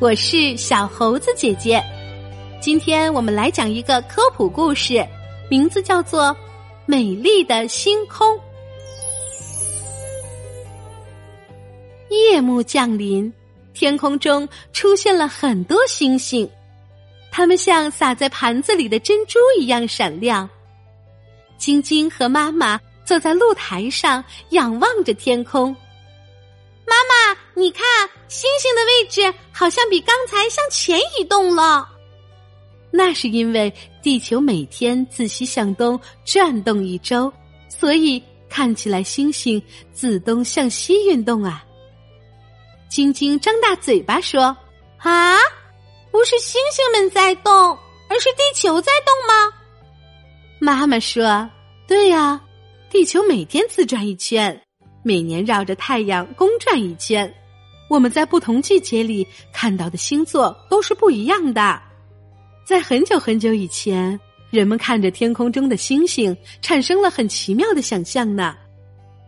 我是小猴子姐姐。今天我们来讲一个科普故事，名字叫做《美丽的星空》。夜幕降临，天空中出现了很多星星，它们像撒在盘子里的珍珠一样闪亮。晶晶和妈妈坐在露台上，仰望着天空。你看，星星的位置好像比刚才向前移动了。那是因为地球每天自西向东转动一周，所以看起来星星自东向西运动啊。晶晶张大嘴巴说：“啊，不是星星们在动，而是地球在动吗？”妈妈说：“对呀，地球每天自转一圈。”每年绕着太阳公转一圈，我们在不同季节里看到的星座都是不一样的。在很久很久以前，人们看着天空中的星星，产生了很奇妙的想象呢。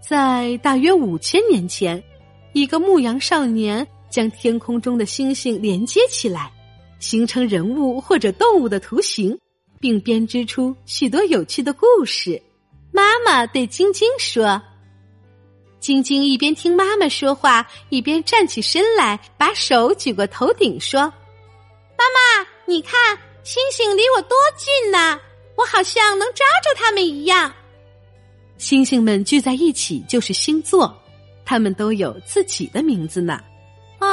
在大约五千年前，一个牧羊少年将天空中的星星连接起来，形成人物或者动物的图形，并编织出许多有趣的故事。妈妈对晶晶说。晶晶一边听妈妈说话，一边站起身来，把手举过头顶，说：“妈妈，你看，星星离我多近呐！我好像能抓住它们一样。”星星们聚在一起就是星座，它们都有自己的名字呢。啊，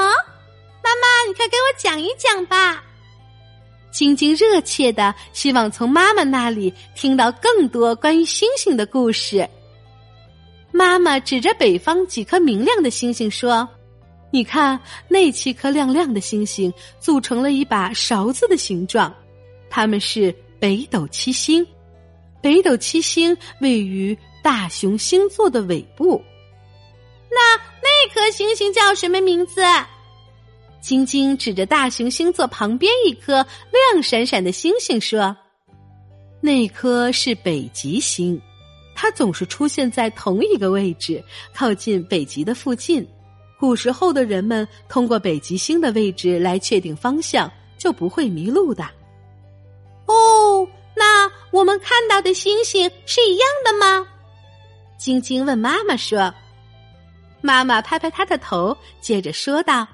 妈妈，你快给我讲一讲吧！晶晶热切的希望从妈妈那里听到更多关于星星的故事。妈妈指着北方几颗明亮的星星说：“你看，那七颗亮亮的星星组成了一把勺子的形状，它们是北斗七星。北斗七星位于大熊星座的尾部。那那颗星星叫什么名字？”晶晶指着大熊星座旁边一颗亮闪闪的星星说：“那颗是北极星。”它总是出现在同一个位置，靠近北极的附近。古时候的人们通过北极星的位置来确定方向，就不会迷路的。哦，那我们看到的星星是一样的吗？晶晶问妈妈说。妈妈拍拍她的头，接着说道：“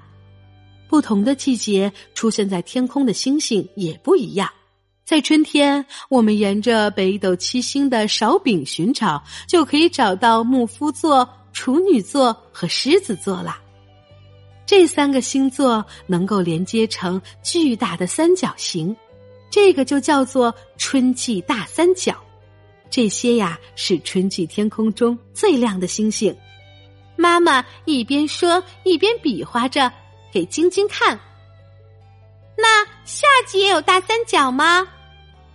不同的季节出现在天空的星星也不一样。”在春天，我们沿着北斗七星的勺柄寻找，就可以找到牧夫座、处女座和狮子座了。这三个星座能够连接成巨大的三角形，这个就叫做春季大三角。这些呀是春季天空中最亮的星星。妈妈一边说一边比划着给晶晶看。那夏季也有大三角吗？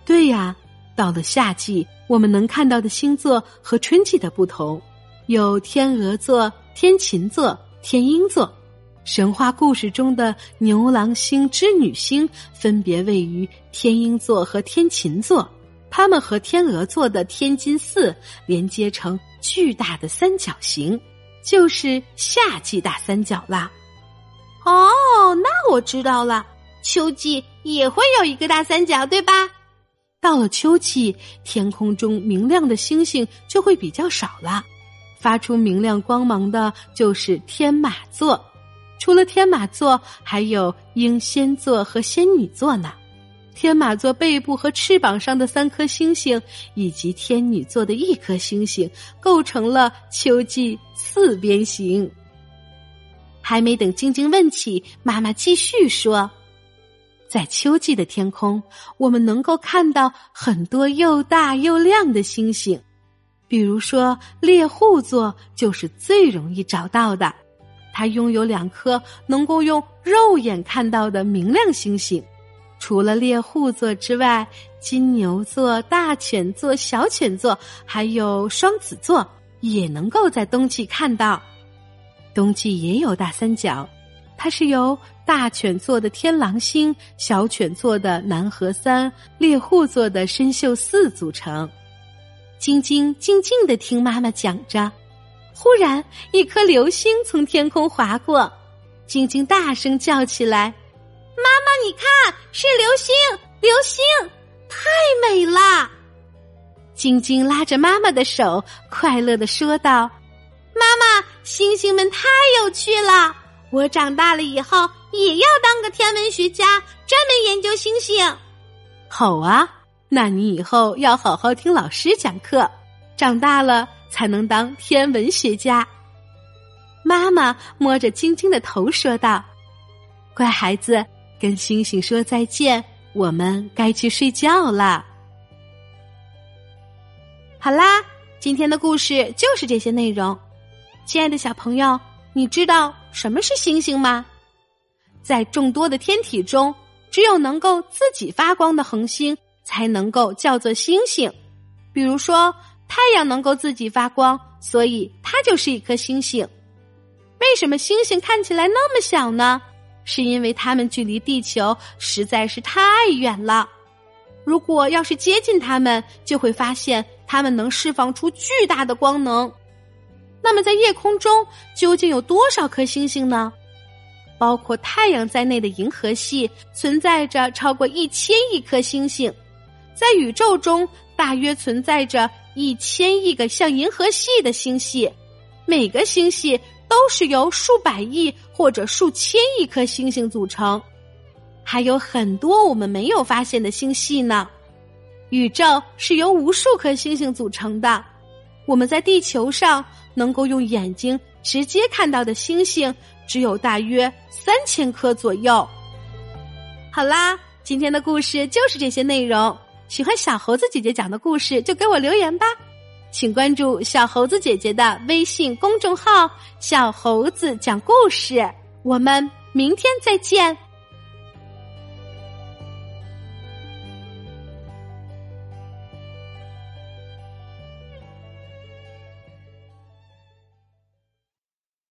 对呀，到了夏季，我们能看到的星座和春季的不同，有天鹅座、天琴座、天鹰座。神话故事中的牛郎星、织女星分别位于天鹰座和天琴座，它们和天鹅座的天津四连接成巨大的三角形，就是夏季大三角啦。哦，那我知道了，秋季也会有一个大三角，对吧？到了秋季，天空中明亮的星星就会比较少了，发出明亮光芒的就是天马座。除了天马座，还有英仙座和仙女座呢。天马座背部和翅膀上的三颗星星，以及天女座的一颗星星，构成了秋季四边形。还没等晶晶问起，妈妈继续说。在秋季的天空，我们能够看到很多又大又亮的星星，比如说猎户座就是最容易找到的，它拥有两颗能够用肉眼看到的明亮星星。除了猎户座之外，金牛座、大犬座、小犬座，还有双子座也能够在冬季看到。冬季也有大三角。它是由大犬座的天狼星、小犬座的南河三、猎户座的参宿四组成。晶晶静静的听妈妈讲着，忽然一颗流星从天空划过，晶晶大声叫起来：“妈妈你看，是流星，流星，太美了！晶晶拉着妈妈的手，快乐的说道：“妈妈，星星们太有趣了！我长大了以后也要当个天文学家，专门研究星星。”好啊，那你以后要好好听老师讲课，长大了才能当天文学家。妈妈摸着晶晶的头说道：“乖孩子，跟星星说再见，我们该去睡觉了。”好啦，今天的故事就是这些内容。亲爱的小朋友，你知道什么是星星吗？在众多的天体中，只有能够自己发光的恒星才能够叫做星星。比如说，太阳能够自己发光，所以它就是一颗星星。为什么星星看起来那么小呢？是因为它们距离地球实在是太远了。如果要是接近它们，就会发现。它们能释放出巨大的光能，那么在夜空中究竟有多少颗星星呢？包括太阳在内的银河系存在着超过一千亿颗星星，在宇宙中大约存在着一千亿个像银河系的星系，每个星系都是由数百亿或者数千亿颗星星组成，还有很多我们没有发现的星系呢。宇宙是由无数颗星星组成的，我们在地球上能够用眼睛直接看到的星星只有大约三千颗左右。好啦，今天的故事就是这些内容。喜欢小猴子姐姐讲的故事，就给我留言吧。请关注小猴子姐姐的微信公众号“小猴子讲故事”。我们明天再见。